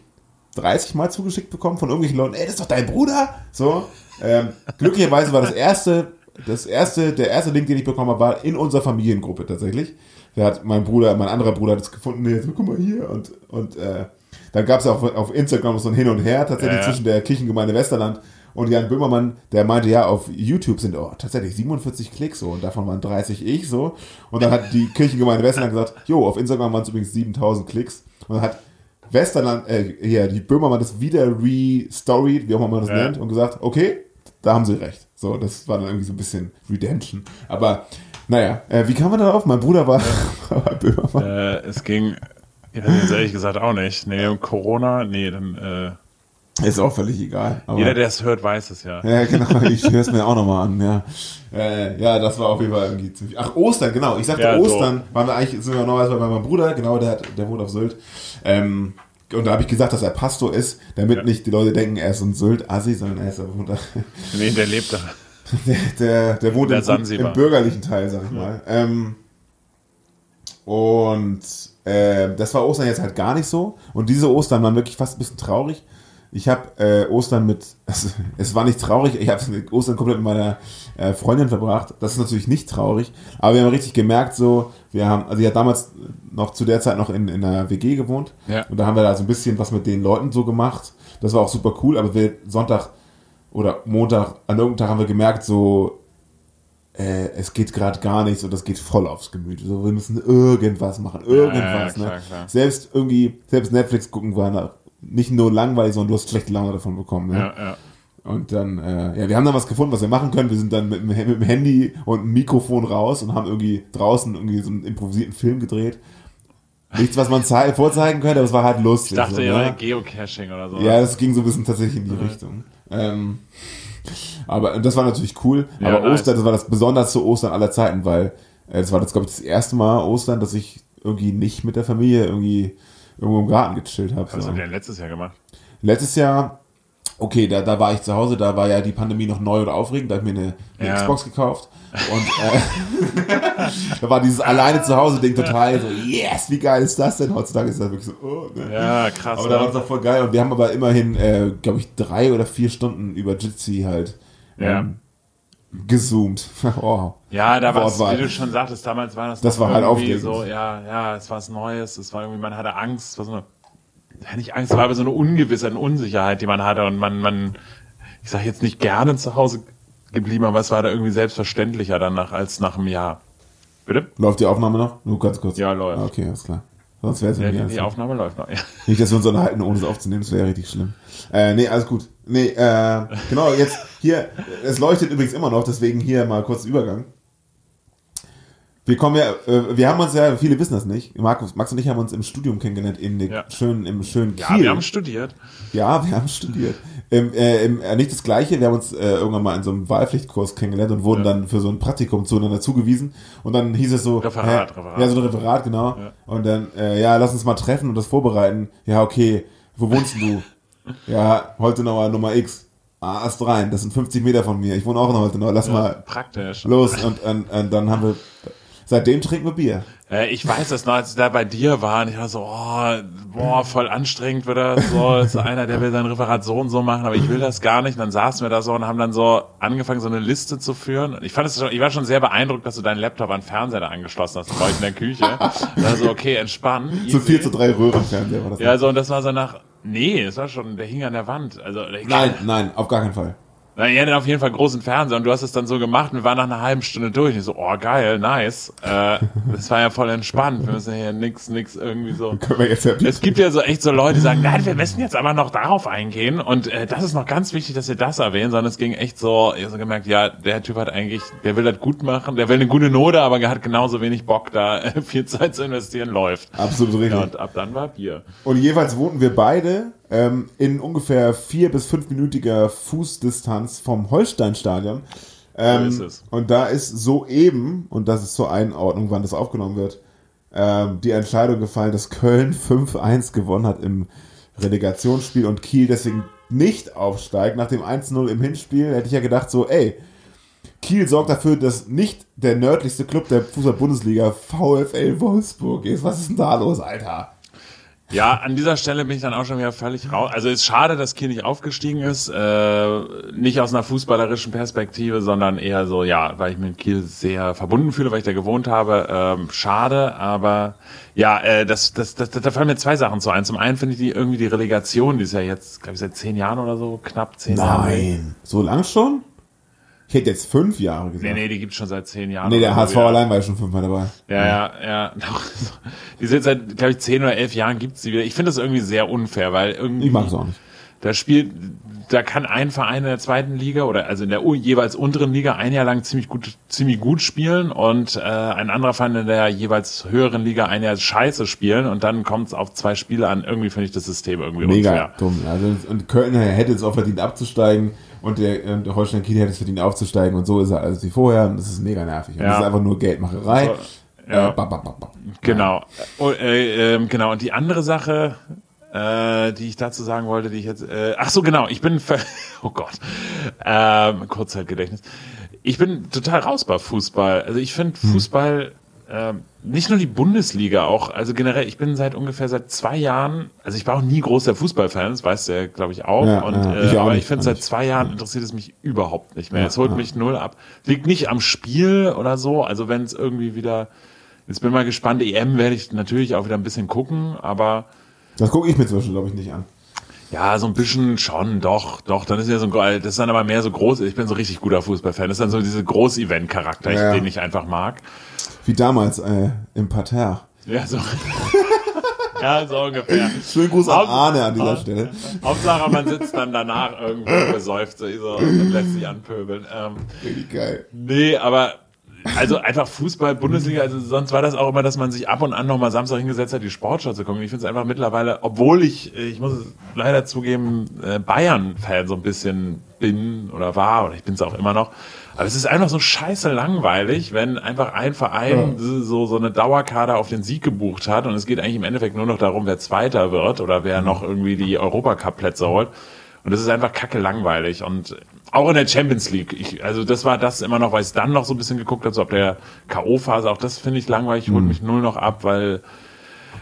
30 Mal zugeschickt bekommen von irgendwelchen Leuten. Ey, das ist doch dein Bruder! So. Ähm, glücklicherweise war das erste, das erste, der erste Link, den ich bekommen habe, war in unserer Familiengruppe tatsächlich. Da hat mein Bruder, mein anderer Bruder hat es gefunden, nee, so, guck mal hier. Und, und äh, dann gab es auch auf Instagram so ein Hin und Her tatsächlich Ja. zwischen der Kirchengemeinde Westerland und Jan Böhmermann, der meinte, ja, auf YouTube sind oh, tatsächlich 47 Klicks so und davon waren 30 ich so. Und dann hat die Kirchengemeinde Westerland gesagt, jo, auf Instagram waren es übrigens 7000 Klicks. Und dann hat Westerland, äh, hier, die Böhmermann das wieder restoried, wie auch immer man das Ja. nennt, und gesagt, okay, da haben sie recht. So, das war dann irgendwie so ein bisschen Redemption. Aber, naja, äh, wie kam man darauf? Mein Bruder war [laughs] bei Böhmermann. Äh, es ging, ich weiß jetzt ehrlich gesagt auch nicht. Nee, um Corona, nee, dann, äh, Ist auch völlig egal. Jeder, der es hört, weiß es ja. ja, genau, ich höre es mir auch nochmal an, ja. Äh, ja, das war auf jeden Fall irgendwie ziemlich. Ach, Ostern, genau. Ich sagte Ja, so. Ostern, waren wir eigentlich, sind wir normalerweise bei meinem Bruder, genau, der, hat, der wohnt auf Sylt. Ähm, und da habe ich gesagt, dass er Pastor ist, damit Ja. nicht die Leute denken, er ist so ein Sylt-Assi, sondern er ist er wohnt da. Nee, der lebt da. [laughs] Der, der, der wohnt Der im, im bürgerlichen Teil, sag ich mal. Ähm, und äh, das war Ostern jetzt halt gar nicht so. Und diese Ostern waren wirklich fast ein bisschen traurig. Ich habe äh, Ostern mit, [laughs] also, es war nicht traurig, ich habe Ostern komplett mit meiner äh, Freundin verbracht. Das ist natürlich nicht traurig, aber wir haben richtig gemerkt, so, wir haben, also ich habe damals noch zu der Zeit noch in, in einer WG gewohnt Ja. und da haben wir da so ein bisschen was mit den Leuten so gemacht. Das war auch super cool, aber wir Sonntag oder Montag, an irgendeinem Tag haben wir gemerkt, so, äh, es geht gerade gar nichts und das geht voll aufs Gemüt. So, wir müssen irgendwas machen, irgendwas. klar, ne? klar. Selbst irgendwie, selbst Netflix gucken war nicht nur langweilig, sondern du hast schlechte Laune davon bekommen. Ne? Ja, ja. Und dann, äh, ja, wir haben dann was gefunden, was wir machen können. Wir sind dann mit, dem- mit dem Handy und einem Mikrofon raus und haben irgendwie draußen irgendwie so einen improvisierten Film gedreht. Nichts, was man zei- vorzeigen könnte, aber es war halt lustig. Ich dachte so, ja, ne? Geocaching oder so. Ja, das ging so ein bisschen tatsächlich in die Richtung. Ähm, aber das war natürlich cool. Ja, aber nice. Ostern, das war das besonderste Ostern aller Zeiten, weil äh, das war das, glaube ich, das erste Mal Ostern, dass ich irgendwie nicht mit der Familie irgendwie irgendwo im Garten gechillt habe. Was So. habt ihr denn letztes Jahr gemacht? Letztes Jahr, okay, da, da war ich zu Hause, da war ja die Pandemie noch neu und aufregend, da habe ich mir eine, eine Ja. Xbox gekauft und äh, [laughs] da war dieses alleine zu Hause Ding total so, yes, wie geil ist das denn? Heutzutage ist das wirklich so, oh, ne? Ja, krass. Aber da war oder? es doch voll geil. Und wir haben aber immerhin, äh, glaube ich, drei oder vier Stunden über Jitsi halt Ja. ähm, gezoomt. [laughs] oh. Ja, da war wie du schon sagtest, damals war das, Das war halt irgendwie aufregend. so, ja, ja, es war was Neues, es war irgendwie, man hatte Angst, es war so eine, ja, nicht Angst, es war aber so eine Ungewissheit, eine Unsicherheit, die man hatte und man, man, ich sag jetzt nicht gerne zu Hause geblieben, aber es war da irgendwie selbstverständlicher danach als nach einem Jahr. Bitte? Läuft die Aufnahme noch? Nur ganz kurz. Ja, läuft. Ah, Okay, alles klar. Sonst wäre es Ja, die, die Aufnahme läuft noch. Ja. [laughs] Nicht, dass wir uns unterhalten, ohne es aufzunehmen, das wäre richtig schlimm. Äh, nee, alles gut. Nee, äh, genau, jetzt hier, es leuchtet übrigens immer noch, deswegen hier mal kurz Übergang. Wir kommen ja, äh, wir haben uns ja, viele wissen das nicht, Markus, Max und ich haben uns im Studium kennengelernt, in Ja. schönen, im schönen ja, Kiel. wir haben studiert. Ja, wir haben studiert. Im, äh, im, äh, nicht das Gleiche, wir haben uns äh, irgendwann mal in so einem Wahlpflichtkurs kennengelernt und wurden dann für so ein Praktikum zueinander zugewiesen. Und dann hieß es so. Referat, hä, Referat. Ja, so ein Referat, genau. Ja. Und dann, äh, ja, lass uns mal treffen und das vorbereiten. Ja, okay, wo wohnst du? ja, Holtenauer Nummer X. Ah, Ast rein, das sind 50 Meter von mir. Ich wohne auch in Holtenau, lass mal Praktisch. los. Und, und, und dann haben wir, seitdem trinken wir Bier. Äh, ich weiß das noch, als ich da bei dir war und ich war so, oh, boah, voll anstrengend wird das so. Das ist einer, der will sein Referat so und so machen, aber ich will das gar nicht. Und dann saßen wir da so und haben dann so angefangen, so eine Liste zu führen. Und ich fand es schon, ich war schon sehr beeindruckt, dass du deinen Laptop an Fernseher da angeschlossen hast, bei euch in der Küche. Und dann so, okay, entspannen. Easy. 4 zu 3 Röhrenfernseher war das. Ja, so, und das war so nach, nee, es war schon, der hing an der Wand. Also, Nein, nein, auf gar keinen Fall. Na, ihr hattet auf jeden Fall großen Fernseher und du hast es dann so gemacht und wir waren nach einer halben Stunde durch. Und ich so, oh geil, nice. Äh, das war ja voll entspannt. Wir müssen hier nix, nix irgendwie so. [laughs] Können wir jetzt ja Es gibt ja so echt so Leute, die sagen, nein, wir müssen jetzt aber noch darauf eingehen. Und äh, das ist noch ganz wichtig, dass wir das erwähnen, sondern es ging echt so, ich habe so gemerkt, ja, der Typ hat eigentlich, der will das gut machen, der will eine gute Note, aber er hat genauso wenig Bock, da äh, [laughs] viel Zeit zu investieren, läuft. Absolut richtig. Ja, und ab dann war Bier. Und jeweils wohnten wir beide ähm, in ungefähr vier bis fünfminütiger Fußdistanz vom Holsteinstadion. Ähm, es. Und da ist soeben, und das ist zur Einordnung, wann das aufgenommen wird, ähm, die Entscheidung gefallen, dass Köln [laughs] 5-1 gewonnen hat im Relegationsspiel und Kiel deswegen nicht aufsteigt. Nach dem 1-0 im Hinspiel hätte ich ja gedacht so, ey, Kiel sorgt dafür, dass nicht der nördlichste Club der Fußball-Bundesliga VfL Wolfsburg ist. Was ist denn da los, Alter? Ja, an dieser Stelle bin ich dann auch schon wieder völlig raus. Also es ist schade, dass Kiel nicht aufgestiegen ist. Äh, nicht aus einer fußballerischen Perspektive, sondern eher so, ja, weil ich mit Kiel sehr verbunden fühle, weil ich da gewohnt habe. Ähm, schade, aber ja, äh, das, das, das, da fallen mir zwei Sachen zu ein. Zum einen finde ich die irgendwie die Relegation, die ist ja jetzt, glaube ich, seit zehn Jahren oder so, knapp zehn Jahre. Nein. So lang schon? Ich hätte jetzt fünf Jahre gesagt. Nee, nee, die gibt's schon seit zehn Jahren. Nee, der HSV ja. allein war ja schon fünfmal dabei. Ja, ja, ja. [laughs] Die sind seit, glaube ich, zehn oder elf Jahren gibt's die wieder. Ich finde das irgendwie sehr unfair, weil irgendwie. Ich mag es auch nicht. Da spielt, da kann ein Verein in der zweiten Liga oder also in der jeweils unteren Liga ein Jahr lang ziemlich gut, ziemlich gut spielen und äh, ein anderer Verein in der jeweils höheren Liga ein Jahr scheiße spielen und dann kommt es auf zwei Spiele an. Irgendwie finde ich das System irgendwie Mega unfair. dumm. Also, und Köln hätte es auch verdient abzusteigen und der, und der Holstein Kiel hätte es verdient aufzusteigen und so ist er alles wie vorher und das ist mega nervig. Und Ja. Das ist einfach nur Geldmacherei. So, ja. Äh, bap, bap, bap. Genau. Oh, äh, ähm, genau. Und die andere Sache, äh, die ich dazu sagen wollte, die ich jetzt, äh, ach so, genau, ich bin, ver [laughs] oh Gott, ähm, Kurzzeitgedächtnis. Ich bin total raus bei Fußball. Also ich finde Hm. Ähm, nicht nur die Bundesliga, auch, also generell, ich bin seit ungefähr seit zwei Jahren, also ich war auch nie großer Fußballfan, das weißt du ja, glaube ich, auch. Ja, und, ja, äh, ich auch aber ich finde, seit zwei Jahren interessiert es mich überhaupt nicht mehr. Es holt mich null ab. Liegt nicht am Spiel oder so, also wenn es irgendwie wieder, jetzt bin mal gespannt, EM werde ich natürlich auch wieder ein bisschen gucken, aber Das gucke ich mir zum Beispiel, glaube ich, nicht an. ja, so ein bisschen schon, doch, doch. Dann ist ja so ein, das ist dann aber mehr so groß. Ich bin so richtig guter Fußballfan. Das ist dann so diese Groß-Event-Charakter, Ja, ja. den ich einfach mag. Wie damals äh, im Parterre. Ja, so. [laughs] ja, so ungefähr. Schönen Gruß an Haupt- Arne an dieser Stelle. Hauptsache, man sitzt dann danach irgendwo besäuft sich so und lässt sich anpöbeln. Ähm, Richtig geil. Nee, aber also einfach Fußball, Bundesliga, also sonst war das auch immer, dass man sich ab und an nochmal Samstag hingesetzt hat, die Sportschau zu gucken. Ich finde es einfach mittlerweile, obwohl ich, ich muss es leider zugeben, äh, Bayern-Fan so ein bisschen bin oder war, oder ich bin es auch immer noch. Aber es ist einfach so scheiße langweilig, wenn einfach ein Verein so, so eine Dauerkader auf den Sieg gebucht hat und es geht eigentlich im Endeffekt nur noch darum, wer Zweiter wird oder wer noch irgendwie die Europacup-Plätze holt. Und das ist einfach kacke langweilig. Und auch in der Champions League. Ich, also das war das immer noch, weil ich es dann noch so ein bisschen geguckt habe, so ab der K.O.-Phase. Auch das finde ich langweilig, holt mich null noch ab, weil,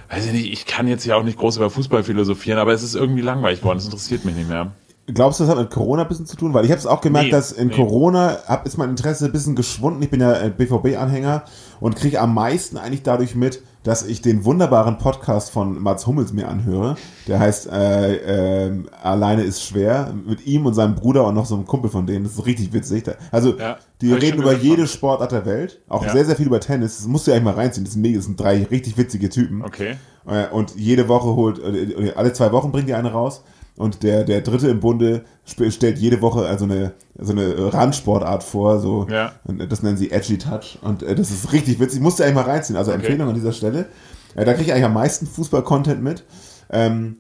weiß ich nicht, ich kann jetzt ja auch nicht groß über Fußball philosophieren, aber es ist irgendwie langweilig geworden. Das interessiert mich nicht mehr. Glaubst du, das hat mit Corona ein bisschen zu tun? Weil ich habe es auch gemerkt, Nee, dass in nee. Corona hab, ist mein Interesse ein bisschen geschwunden. Ich bin ja äh, BVB-Anhänger und kriege am meisten eigentlich dadurch mit, dass ich den wunderbaren Podcast von Mats Hummels mir anhöre. Der heißt äh, ähm, Alleine ist schwer. Mit ihm und seinem Bruder und noch so einem Kumpel von denen. Das ist richtig witzig. Also Ja, die reden über jede. Sportart der Welt. Auch Ja. sehr, sehr viel über Tennis. Das musst du ja eigentlich mal reinziehen. Das sind, mega, das sind drei richtig witzige Typen. Okay. Äh, Und jede Woche holt, äh, alle zwei Wochen bringt die eine raus. Und der, der dritte im Bunde stellt jede Woche also eine, so eine Randsportart vor. So, Ja. Das nennen sie Edgy Touch. Und äh, das ist richtig witzig. Musst du eigentlich mal reinziehen. Also Empfehlung an dieser Stelle. Äh, Da kriege ich eigentlich am meisten Fußball-Content mit. Ähm,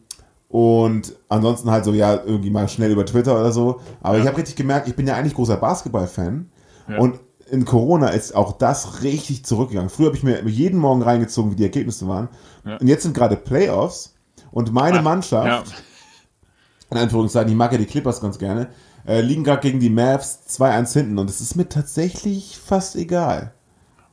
und ansonsten halt so, ja, irgendwie mal schnell über Twitter oder so. Aber ich habe richtig gemerkt, ich bin ja eigentlich großer Basketball-Fan. Ja. Und in Corona ist auch das richtig zurückgegangen. Früher habe ich mir jeden Morgen reingezogen, wie die Ergebnisse waren. Ja. Und jetzt sind gerade Playoffs. Und meine Ach, Mannschaft, Ja. In Anführungszeichen, ich mag ja die Clippers ganz gerne, äh, liegen gerade gegen die Mavs 2-1 hinten. Und es ist mir tatsächlich fast egal.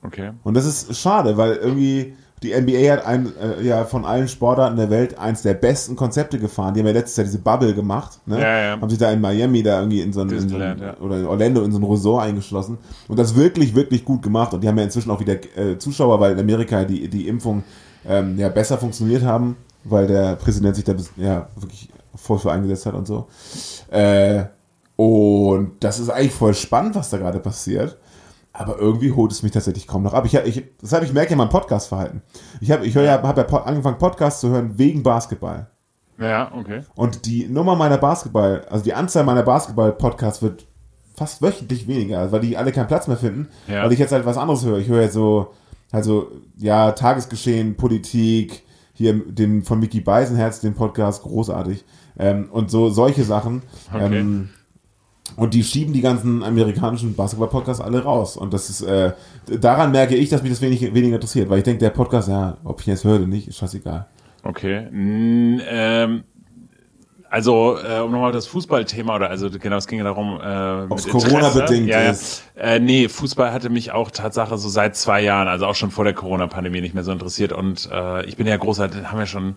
Okay. Und das ist schade, weil irgendwie die NBA hat ein, äh, ja von allen Sportarten der Welt eins der besten Konzepte gefahren. Die haben ja letztes Jahr diese Bubble gemacht, ne? Ja, ja. Haben sich da in Miami da irgendwie in so ein, in so ein ja. oder in Orlando in so ein Resort eingeschlossen und das wirklich, wirklich gut gemacht. Und die haben ja inzwischen auch wieder äh, Zuschauer, weil in Amerika die, die Impfung ähm, ja besser funktioniert haben, weil der Präsident sich da ja wirklich voll für eingesetzt hat und so. Äh, und das ist eigentlich voll spannend, was da gerade passiert. Aber irgendwie holt es mich tatsächlich kaum noch ab. Ich, ich, das habe ich merke ja mein Podcast-Verhalten. Ich habe ich höre ja, hab ja angefangen, Podcasts zu hören wegen Basketball. Ja, okay. Und die Nummer meiner Basketball, also die Anzahl meiner Basketball-Podcasts wird fast wöchentlich weniger, weil die alle keinen Platz mehr finden, Ja. weil ich jetzt halt was anderes höre. Ich höre jetzt so, also, ja, Tagesgeschehen, Politik, hier den von Mickey Beisenherz, den Podcast, großartig. Ähm, und so solche Sachen. Okay. Ähm, und die schieben die ganzen amerikanischen Basketball-Podcasts alle raus. Und das ist, äh, daran merke ich, dass mich das wenig, weniger interessiert, weil ich denke, der Podcast, ja, ob ich jetzt höre oder nicht, ist scheißegal. Okay. N ähm, also, äh, um nochmal das Fußballthema oder also genau, es ging ja darum, äh, Interesse. Corona-bedingt ja, ja. ist. Äh, nee, Fußball hatte mich auch Tatsache so seit zwei Jahren, also auch schon vor der Corona-Pandemie nicht mehr so interessiert. Und äh, ich bin ja großer, haben ja schon,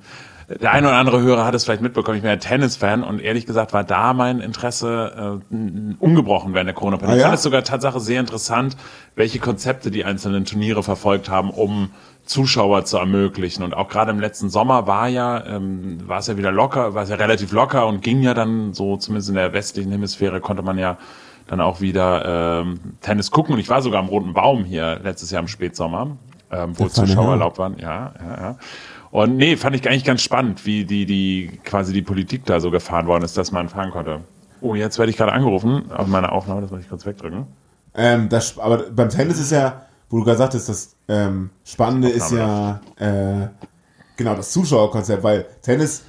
der eine oder andere Hörer hat es vielleicht mitbekommen, ich bin ja Tennis-Fan und ehrlich gesagt war da mein Interesse äh, ungebrochen während der Corona-Pandemie. Ah, Ich ja? fand es sogar Tatsache sehr interessant, welche Konzepte die einzelnen Turniere verfolgt haben, um Zuschauer zu ermöglichen. Und auch gerade im letzten Sommer war ja, ähm, war es ja wieder locker, war es ja relativ locker und ging ja dann so, zumindest in der westlichen Hemisphäre konnte man ja dann auch wieder ähm, Tennis gucken. Und ich war sogar am Roten Baum hier letztes Jahr im Spätsommer, ähm, wo Zuschauer erlaubt waren. Ja, ja, ja. Und nee, fand ich eigentlich ganz spannend, wie die, die quasi die Politik da so gefahren worden ist, dass man fahren konnte. Oh, jetzt werde ich gerade angerufen auf meiner Aufnahme, das muss ich kurz wegdrücken. Ähm, das, aber beim Tennis ist ja, wo du gerade sagtest, das ähm, Spannende ist ja äh, genau das Zuschauerkonzept, weil Tennis,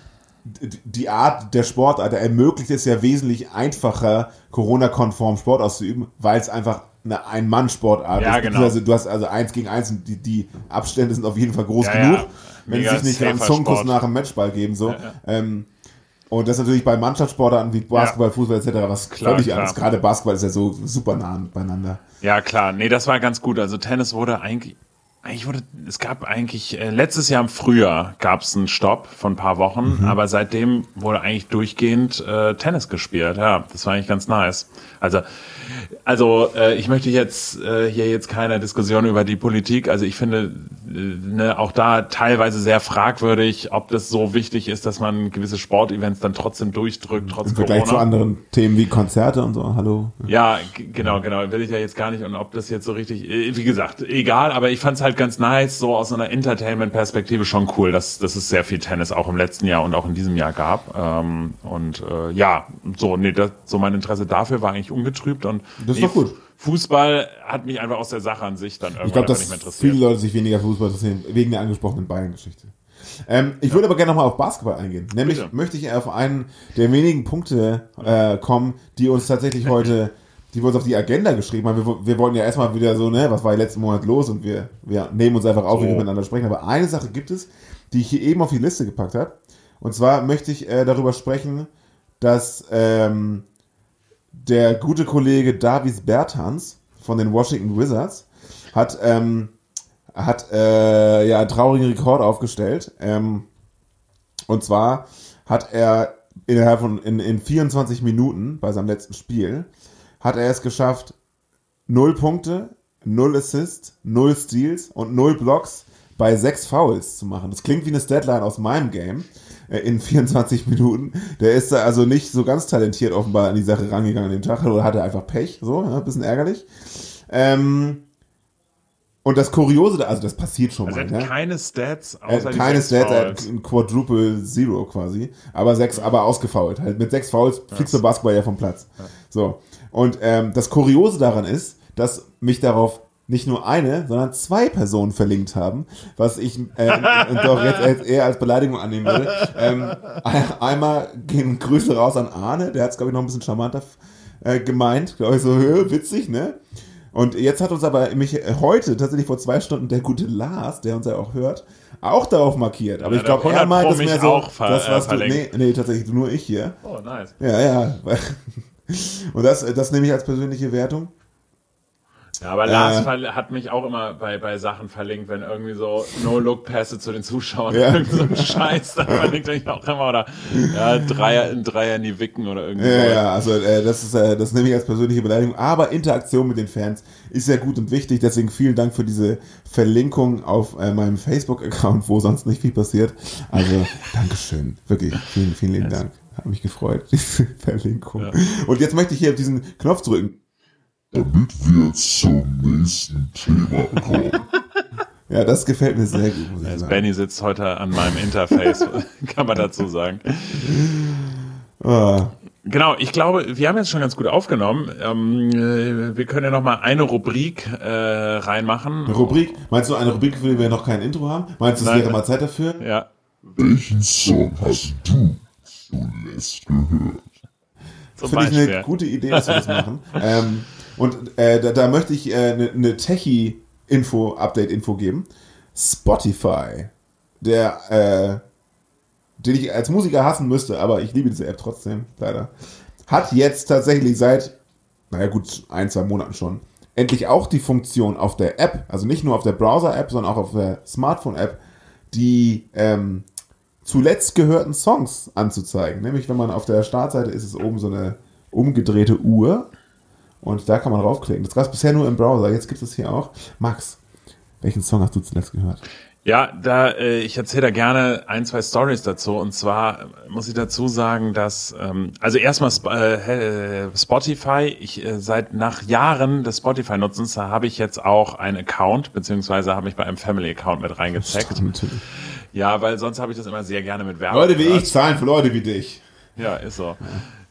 die Art der Sportart ermöglicht es ja wesentlich einfacher, Corona-konform Sport auszuüben, weil es einfach eine Ein-Mann-Sportart Ja, ist. genau. Also du hast also eins gegen eins und die, die Abstände sind auf jeden Fall groß Ja, genug, ja. wenn sie sich nicht einen Zungenkuss nach dem Matchball geben. So. Ähm, und das natürlich bei Mannschaftssportarten wie Basketball, Fußball etc. was Klar, völlig klar. anderes. Gerade Basketball ist ja so super nah beieinander. Ja, klar. Nee, das war ganz gut. Also Tennis wurde eigentlich, eigentlich wurde, es gab eigentlich, äh, letztes Jahr im Frühjahr gab es einen Stopp von ein paar Wochen, aber seitdem wurde eigentlich durchgehend äh, Tennis gespielt. Ja, das war eigentlich ganz nice. Also, also äh, ich möchte jetzt äh, hier jetzt keine Diskussion über die Politik. Also ich finde äh, ne, auch da teilweise sehr fragwürdig, ob das so wichtig ist, dass man gewisse Sportevents dann trotzdem durchdrückt, trotz Im Vergleich Corona. zu anderen Themen wie Konzerte und so. Hallo. Ja, genau, genau. Will ich ja jetzt gar nicht. Und ob das jetzt so richtig, äh, wie gesagt, egal, aber ich fand's halt ganz nice, so aus einer Entertainment-Perspektive schon cool, dass, dass es sehr viel Tennis auch im letzten Jahr und auch in diesem Jahr gab. Ähm, und äh, ja, so, nee, das, so mein Interesse dafür war eigentlich ungetrübt. Und Das ist nee, doch gut. Fußball hat mich einfach aus der Sache an sich dann irgendwann Ich dass nicht mehr interessiert. viele Leute sich weniger für Fußball interessieren, wegen der angesprochenen Bayern-Geschichte. Ähm, ich würde aber gerne nochmal auf Basketball eingehen. Nämlich Bitte. möchte ich auf einen der wenigen Punkte äh, kommen, die uns tatsächlich [laughs] heute, die wir uns auf die Agenda geschrieben haben. Wir, wir wollten ja erstmal wieder so, ne, was war letzten Monat los und wir, wir nehmen uns einfach auf, wie wir So. miteinander sprechen. Aber eine Sache gibt es, die ich hier eben auf die Liste gepackt habe. Und zwar möchte ich äh, darüber sprechen, dass ähm, der gute Kollege Davis Bertans von den Washington Wizards hat, ähm, hat äh, ja einen traurigen Rekord aufgestellt. Ähm, und zwar hat er innerhalb von in, in 24 Minuten bei seinem letzten Spiel hat er es geschafft, null Punkte, null Assists, null Steals und null Blocks bei sechs Fouls zu machen. Das klingt wie eine Statline aus meinem Game äh, in [laughs] 24 Minuten. Der ist da also nicht so ganz talentiert offenbar an die Sache rangegangen an dem Tag oder hatte einfach Pech, so, ja, ein bisschen ärgerlich. Ähm, und das Kuriose, also das passiert schon Also mal. er hat ne? keine Stats, Er außer hat die keine Stats, er hat Fouls. ein Quadruple Zero quasi, aber sechs, aber ausgefault. Halt mit sechs Fouls fliegst du Basketball ja vom Platz. So. Und ähm, das Kuriose daran ist, dass mich darauf nicht nur eine, sondern zwei Personen verlinkt haben, was ich äh, doch jetzt eher als Beleidigung annehmen würde. Ähm, ein- einmal gehen Grüße raus an Arne, der hat es, glaube ich, noch ein bisschen charmanter äh, gemeint. Glaube ich so, witzig, ne? Und jetzt hat uns aber mich äh, heute, tatsächlich vor zwei Stunden, der gute Lars, der uns ja auch hört, auch darauf markiert. Aber Ja, ich glaube, er 100 meint das mehr so, auch ver- das, was äh, du, nee, nee, tatsächlich nur ich hier. Oh, nice. Ja, ja. [laughs] Und das, das nehme ich als persönliche Wertung. Ja, aber Lars Äh. hat mich auch immer bei, bei Sachen verlinkt, wenn irgendwie so No-Look-Pässe zu den Zuschauern, [laughs] Ja. irgend so ein Scheiß, dann verlinkt er mich auch immer, oder ja, Dreier, in Dreier nie wicken oder irgendwie Ja, so. ja, also äh, das ist äh, das nehme ich als persönliche Beleidigung. Aber Interaktion mit den Fans ist sehr gut und wichtig. Deswegen vielen Dank für diese Verlinkung auf äh, meinem Facebook-Account, wo sonst nicht viel passiert. Also Dankeschön, wirklich vielen vielen lieben Dank. Hat mich gefreut diese [laughs] Verlinkung. Und jetzt möchte ich hier auf diesen Knopf drücken. Damit wir zum nächsten Thema kommen. [laughs] Ja, das gefällt mir sehr gut. Muss Also. Benny sitzt heute an meinem Interface, [laughs] kann man dazu sagen. Ah, Genau, ich glaube, wir haben jetzt schon ganz gut aufgenommen. Ähm, äh, wir können ja noch mal eine Rubrik äh, reinmachen. eine Rubrik. Meinst du eine Rubrik, für die wir noch kein Intro haben? Meinst du, es wäre mal Zeit dafür? Ja, Welchen Song hast du zuletzt gehört? zum Finde ich Beispiel. eine gute Idee, dass wir das [laughs] machen. ähm, und äh, da, da möchte ich äh, eine ne Techie-Info, Update-Info geben. Spotify, der, äh, den ich als Musiker hassen müsste, aber ich liebe diese App trotzdem, leider, hat jetzt tatsächlich seit, naja gut, ein, zwei Monaten schon, endlich auch die Funktion auf der App, also nicht nur auf der Browser-App, sondern auch auf der Smartphone-App, die ähm, zuletzt gehörten Songs anzuzeigen. Nämlich, wenn man auf der Startseite ist, ist oben so eine umgedrehte Uhr und da kann man draufklicken. Das gab es bisher nur im Browser, jetzt gibt es hier auch. Max, welchen Song hast du zuletzt gehört? Ja, da äh, ich erzähle da gerne ein, zwei Stories dazu. Und zwar muss ich dazu sagen, dass ähm, also erstmal Sp äh, Spotify. Ich äh, seit nach Jahren des Spotify-Nutzens habe ich jetzt auch einen Account beziehungsweise habe ich bei einem Family-Account mit reingezeckt. Ja, weil sonst habe ich das immer sehr gerne mit Werbung. Leute wie ich zahlen für Leute wie dich. Ja, ist so.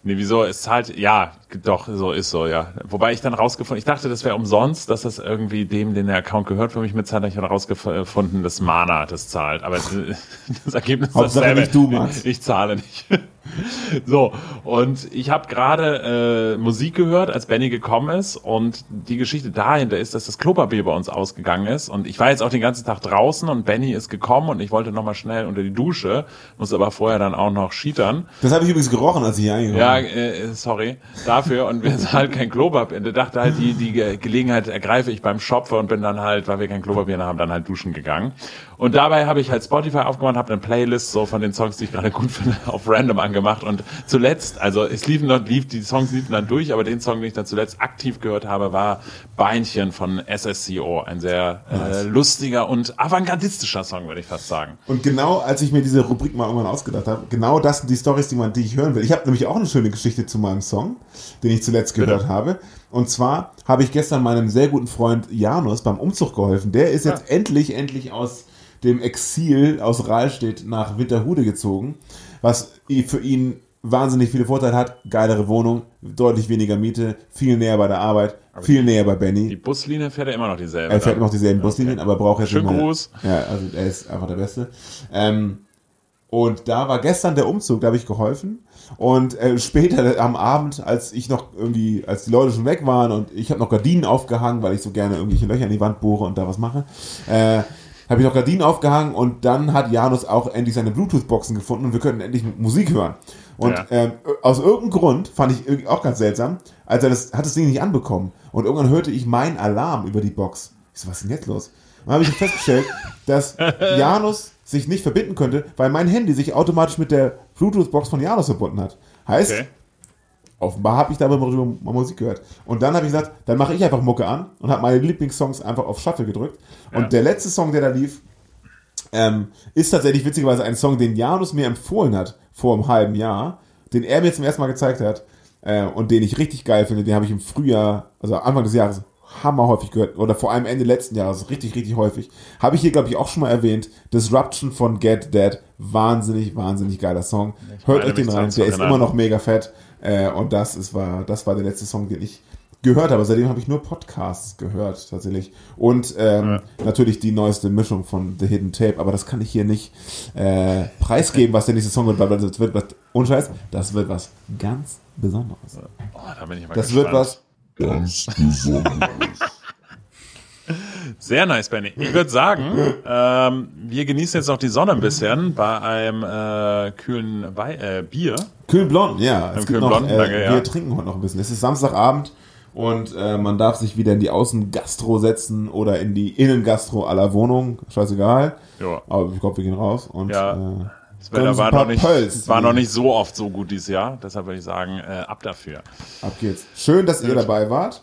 Nee, wieso? Es zahlt, ja, doch, so ist so, ja. Wobei ich dann rausgefunden, ich dachte, das wäre umsonst, dass das irgendwie dem, den der Account gehört, für mich mitzahlt, ich habe rausgefunden, dass Mana das zahlt. Aber [laughs] das Ergebnis ist dasselbe. nicht du, Max. Ich zahle nicht. [laughs] So, und ich habe gerade äh, Musik gehört, als Benny gekommen ist und die Geschichte dahinter ist, dass das Klopapier bei uns ausgegangen ist und ich war jetzt auch den ganzen Tag draußen und Benny ist gekommen und ich wollte nochmal schnell unter die Dusche, muss aber vorher dann auch noch schietern. Das habe ich übrigens gerochen, als ich hier eingekommen Ja, äh, sorry dafür. Und wir [laughs] sind halt kein Klopapier. Der dachte halt, die, die Ge- Gelegenheit ergreife ich beim Shopper und bin dann halt, weil wir kein Klopapier haben, dann halt duschen gegangen. Und dabei habe ich halt Spotify aufgemacht, habe eine Playlist so von den Songs, die ich gerade gut finde, [laughs] auf random angemacht. Und zuletzt, also es liefen noch, lief, die Songs liefen dann durch, aber den Song, den ich dann zuletzt aktiv gehört habe, war Beinchen von SSCO. Ein sehr äh, lustiger und avantgardistischer Song, würde ich fast sagen. Und genau als ich mir diese Rubrik mal irgendwann ausgedacht habe, genau das sind die Stories, die, man, die ich hören will. Ich habe nämlich auch eine schöne Geschichte zu meinem Song, den ich zuletzt gehört habe. Und zwar habe ich gestern meinem sehr guten Freund Janus beim Umzug geholfen. Der ist jetzt endlich, endlich aus dem Exil aus Rahlstedt nach Winterhude gezogen, was für ihn wahnsinnig viele Vorteile hat. Geilere Wohnung, deutlich weniger Miete, viel näher bei der Arbeit, viel näher bei Benny. Die Buslinie fährt ja immer noch dieselbe. Er fährt dann. noch dieselben Buslinien, aber braucht jetzt Schönen nicht mehr- Gruß. Ja, also er ist einfach der Beste. Ähm, und da war gestern der Umzug, da habe ich geholfen. Und äh, später [laughs] am Abend, als ich noch irgendwie, als die Leute schon weg waren und ich habe noch Gardinen aufgehangen, weil ich so gerne irgendwelche Löcher in die Wand bohre und da was mache, äh, habe ich noch Gardinen aufgehangen und dann hat Janus auch endlich seine Bluetooth-Boxen gefunden und wir könnten endlich Musik hören. Und Ja. ähm, aus irgendeinem Grund fand ich irgendwie auch ganz seltsam, als er das hat das Ding nicht anbekommen und irgendwann hörte ich meinen Alarm über die Box. Ich so, was ist denn jetzt los? Und dann habe ich festgestellt, [laughs] dass Janus sich nicht verbinden könnte, weil mein Handy sich automatisch mit der Bluetooth-Box von Janus verbunden hat. Heißt, Okay. Offenbar habe ich mal drüber mal Musik gehört. Und dann habe ich gesagt, dann mache ich einfach Mucke an und habe meine Lieblingssongs einfach auf Shuffle gedrückt. Und Ja. der letzte Song, der da lief, ähm, ist tatsächlich witzigerweise ein Song, den Janus mir empfohlen hat vor einem halben Jahr, den er mir zum ersten Mal gezeigt hat äh, und den ich richtig geil finde. Den habe ich im Frühjahr, also Anfang des Jahres, hammerhäufig gehört oder vor allem Ende letzten Jahres richtig, richtig häufig. Habe ich hier, glaube ich, auch schon mal erwähnt. Disruption von Get Dead. Wahnsinnig, wahnsinnig geiler Song. Hört meine, euch den rein. Der ist immer noch mega fett. Äh, und das ist, war, das war der letzte Song, den ich gehört habe. Seitdem habe ich nur Podcasts gehört, tatsächlich. Und ähm, natürlich die neueste Mischung von The Hidden Tape. Aber das kann ich hier nicht äh, preisgeben, was der nächste Song wird, weil das wird was, ohne Scheiß, das wird was ganz Besonderes. Oh, da bin ich mal Das gespannt. wird was Ganz besonders. Sehr nice, Benny. Ich würde sagen, ähm, wir genießen jetzt noch die Sonne ein bisschen bei einem äh, kühlen Wei äh, Bier. Kühlen Blond, ja. Es gibt noch, äh, danke, ja. Wir trinken heute noch ein bisschen. Es ist Samstagabend und äh, man darf sich wieder in die Außengastro setzen oder in die Innengastro aller Wohnung. Scheißegal. Ja. Aber ich glaube, wir gehen raus und Ja. äh, Das Wetter war noch, nicht, Pölz war noch nicht so oft so gut dieses Jahr. Deshalb würde ich sagen, äh, ab dafür. ab geht's. Schön, dass ihr dabei wart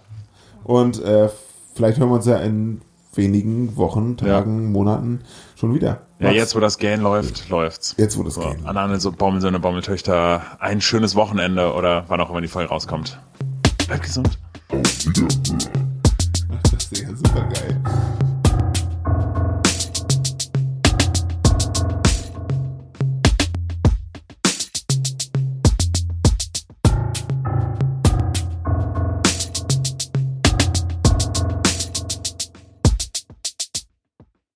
und äh, vielleicht hören wir uns ja in wenigen Wochen, Tagen, Monaten schon wieder. Ja, Max, jetzt, wo das Gähn läuft, läuft's. Jetzt, wo das so, Gähn An alle so Baumelsöhne, Baumeltöchter, ein schönes Wochenende oder wann auch immer die Folge rauskommt. Bleibt gesund. Auf Wiederhören. Das ist ja super geil.